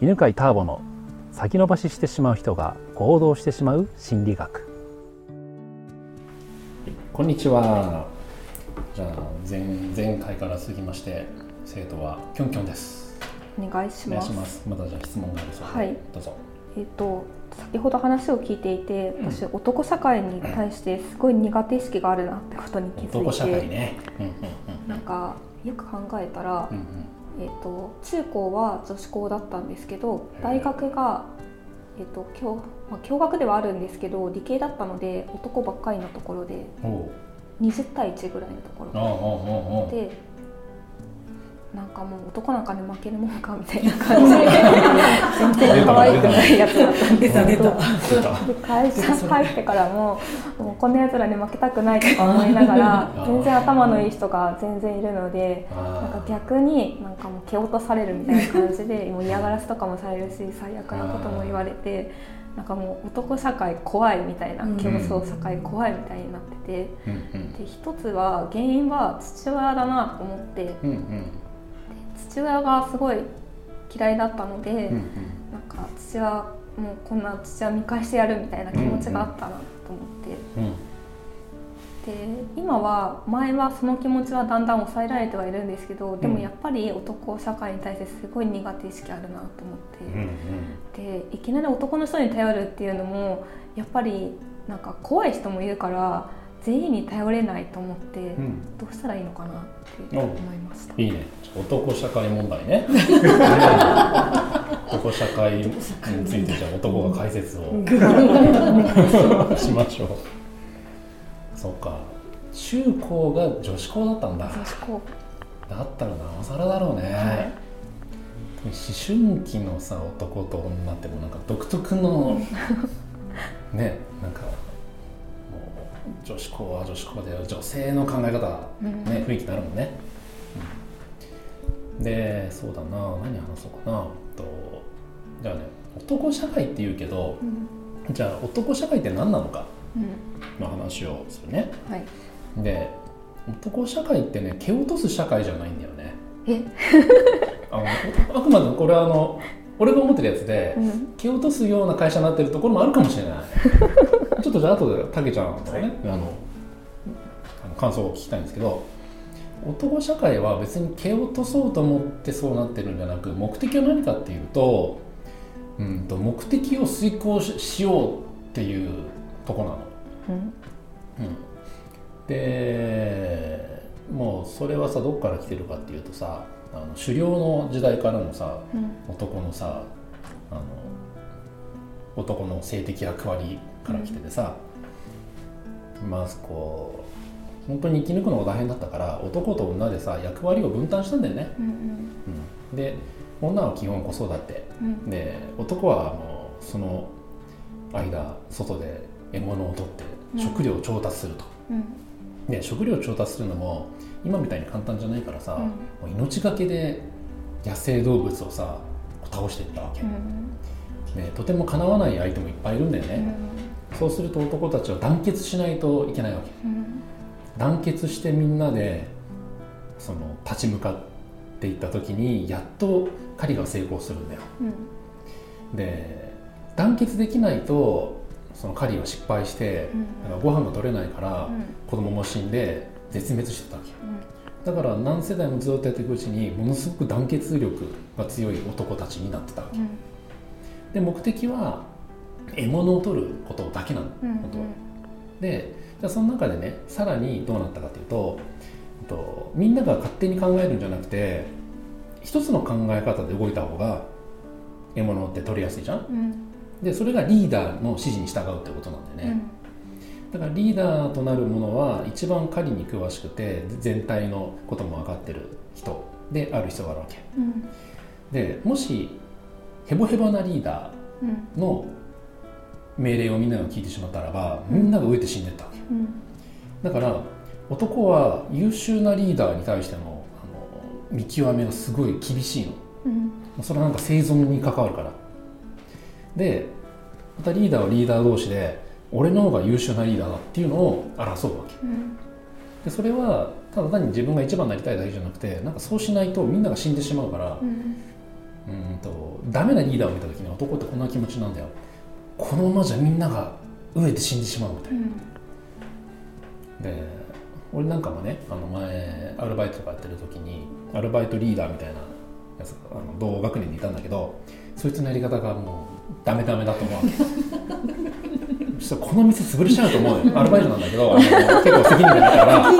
犬飼ターボの先延ばししてしまう人が行動してしまう心理学。こんにちは。じゃあ前前回から続きまして生徒はきょんきょんです。お願いしお願います。します。まだじゃあ質問があるそうで、はい。どうぞ。えっ、と先ほど話を聞いていて、私男社会に対してすごい苦手意識があるなってことに気づいて、男社会ね。うんうんうん。なんかよく考えたらう、んえっ、と中高は女子校だったんですけど、大学がえっ、と共まあ共学ではあるんですけど理系だったので男ばっかりのところでうんおう。20対1ぐらいのところでなんかもう男なんかに負けるもんかみたいな感じで。全然可愛くないやつだったんですけど。会社入ってからももうこのやつらに負けたくないとか思いながら全然頭のいい人が全然いるのでなんか逆になんかもう蹴落とされるみたいな感じで もう嫌がらせとかもされるし最悪なことも言われてなんかもう男社会怖いみたいな競争社会怖いみたいになってて。うんうん。で一つは原因は父親だなと思って。うんうん父親がすごい嫌いだったので、うんうん。なんか父親もうこんな父親見返してやるみたいな気持ちがあったなと思って、うん。で今は前はその気持ちはだんだん抑えられてはいるんですけどでもやっぱり男社会に対してすごい苦手意識あるなと思って。うんうん。でいきなり男の人に頼るっていうのもやっぱりなんか怖い人もいるから全員に頼れないと思って、ん。どうしたらいいのかなって思いました。いいね。男社会問題ね。男社会についてじゃあ男が解説を。しましょう。そうか。中高が女子校だったんだ。女子校。だったらなおさらだろうね、はい。思春期のさ男と女ってもうなんか独特の ねなんか女子校は女子校で女性の考え方、うん。ね雰囲気になるもんね、うん。でそうだな。何話そうかな。とじゃあね男社会って言うけどうん。じゃあ男社会って何なのかうん。の話をするね。はい。で男社会ってね蹴落とす社会じゃないんだよね。え？あのあくまでこれはあの俺が思ってるやつで、うん。蹴落とすような会社になってるところもあるかもしれない。ち ょっとじゃあ後でたけちゃんとね、あのあの感想を聞きたいんですけど男社会は別に蹴落とそうと思ってそうなってるんじゃなく目的は何かっていうと,、うん、と目的を遂行ししようっていうとこなの。うん。うん、でもうそれはさどっから来てるかっていうとさあの狩猟の時代からのさうん。男のさあの男の性的役割から来ててさ、まあこう本当に生き抜くのが大変だったから男と女でさ役割を分担したんだよね、うんうん、で女は基本子育て。うん。で男はあのその間外で獲物を取ってうん。食料を調達すると、うん。で食料を調達するのも今みたいに簡単じゃないからさ、うん。もう命がけで野生動物をさ倒していったわけ、うん。でとてもかなわない相手もいっぱいいるんだようね、んそうすると男たちは団結しないといけないわけ。うん。団結してみんなでその立ち向かっていった時にやっと狩りが成功するんだよ。うん。で団結できないとその狩りは失敗して、うん。ご飯が取れないから、うん。子供も死んで絶滅してたわけ。だから何世代もずっとやっていくうちにものすごく団結力が強い男たちになってたわけ。うん。で目的は獲物を取ることだけなのうん本当は。でじゃあその中でねさらにどうなったかというととみんなが勝手に考えるんじゃなくて一つの考え方で動いた方が獲物って取りやすいじゃん。うん。でそれがリーダーの指示に従うってことなんだよね、だからリーダーとなる者は一番狩りに詳しくて全体のことも分かってる人である必要があるわけ。うん。でもしヘボヘボなリーダうん。ーの命令をみんなが聞いてしまったらばみんなが飢えて死んでった。わけうん。だから男は優秀なリーダーに対してのあの見極めがすごい厳しいの。うん。それはなんか生存に関わるから。でまたリーダーはリーダー同士で俺の方が優秀なリーダーだっていうのを争うわけ。うん。でそれはただ単に自分が一番になりたいだけじゃなくてなんかそうしないとみんなが死んでしまうから、うん。うんとダメなリーダーを見た時に男ってこんな気持ちなんだよこのままじゃみんなが飢えて死んでしまうみたいな、で俺なんかもねあの前アルバイトとかやってる時にアルバイトリーダーみたいなやつあの同学年にいたんだけどそいつのやり方がもうダメダメだと思うわけ。そしたらこの店潰れちゃうと思うよ。アルバイトなんだけどあの結構責任がだから。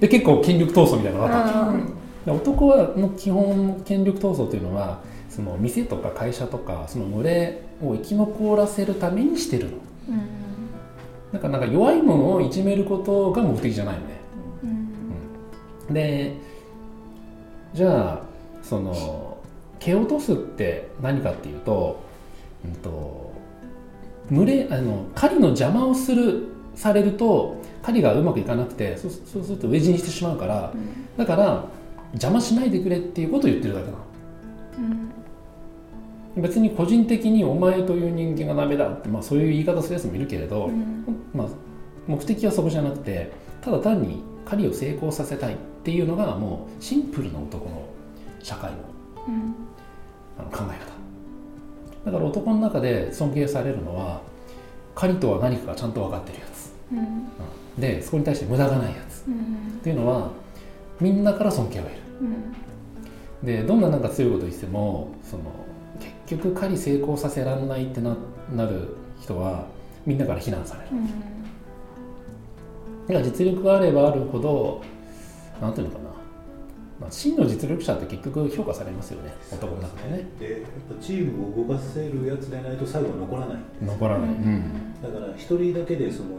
で結構権力闘争みたいなのがあったうん。で男はの基本権力闘争というのはその店とか会社とかその群れを生き残らせるためにしてるの。うんだからなんか弱いものをいじめることが目的じゃないのね。うん。でじゃあその蹴落とすって何かっていうと,、うん、と群れあの狩りの邪魔をするされると狩りがうまくいかなくてそうそうすると飢え死にしてしまうからだから邪魔しないでくれっていうことを言ってるだけなの。うん別に個人的にお前という人間がダメだって、まあ、そういう言い方するやつもいるけれど、うん。まあ、目的はそこじゃなくてただ単に狩りを成功させたいっていうのがもうシンプルな男の社会のうん。あの考え方。だから男の中で尊敬されるのは狩りとは何かがちゃんと分かってるやつ。うん。でそこに対して無駄がないやつ。うん。っていうのはみんなから尊敬を得る。うん。でどんななんか強いこと言ってもその結局狩り成功させられないってななる人はみんなから非難される。うん。だから実力があればあるほどなんていうのかな、まあ、真の実力者って結局評価されますよね男の中でね。でやっぱチームを動かせるやつでないと最後は残らない。残らない、うん。だから一人だけでその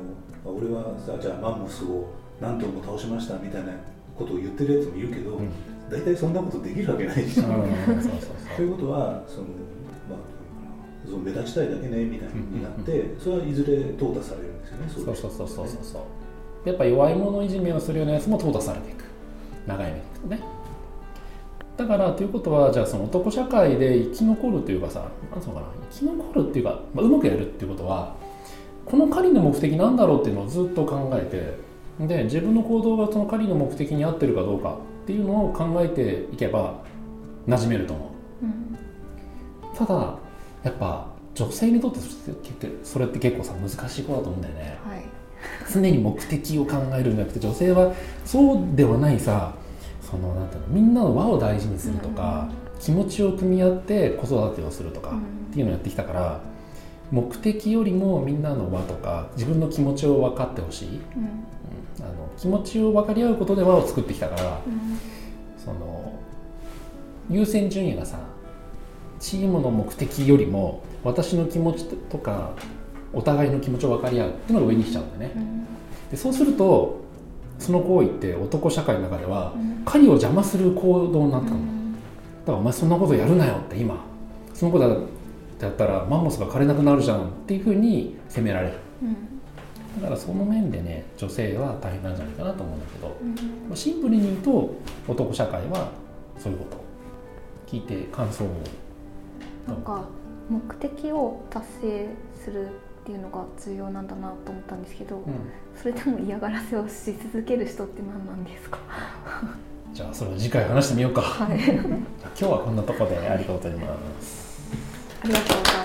あ俺はさじゃあマンモスを何頭も倒しましたみたいなことを言ってるやつもいるけど、うん大体そんなことできるわけないし、ということはその、まあ、その目立ちたいだけねみたいになって、それはいずれ淘汰されるんですよねそうそうそうそうそう。そうやっぱ弱い者いじめをするようなやつも淘汰されていく。長い目でいくとね。だからということはじゃあその男社会で生き残るというかさなんつうのかな。生き残るっていうか、まあ、うまくやるっていうことはこの狩りの目的なんだろうっていうのをずっと考えてで自分の行動がその狩りの目的に合ってるかどうかっていうのを考えていけば馴染めると思う。うん。ただやっぱ女性にとってそれって結構さ難しいことだと思うんだよね。はい。常に目的を考えるんじゃなくて女性はそうではないさそのなんていうのみんなの輪を大事にするとか、気持ちを組み合って子育てをするとか、うん。っていうのをやってきたから目的よりもみんなの輪とか自分の気持ちを分かってほしい、うん気持ちを分かり合うことで輪を作ってきたからうん。その優先順位がさチームの目的よりも私の気持ちとかお互いの気持ちを分かり合うっていうのが上に来ちゃうんだよね。うん。でそうするとその行為って男社会の中ではうん。狩りを邪魔する行動になったの、だうん。からお前そんなことやるなよって今。そのことやったらマンモスが枯れなくなるじゃんっていうふうに責められる。うんだからその面でね女性は大変なんじゃないかなと思うんだけど、うん。まあシンプルに言うと男社会はそういうこと。聞いて感想を。なんか目的を達成するっていうのが重要なんだなと思ったんですけど、うん。それでも嫌がらせをし続ける人って何なんですか？じゃあそれは次回話してみようか、はい。今日はこんなところでありがとうございます。ありがとうございます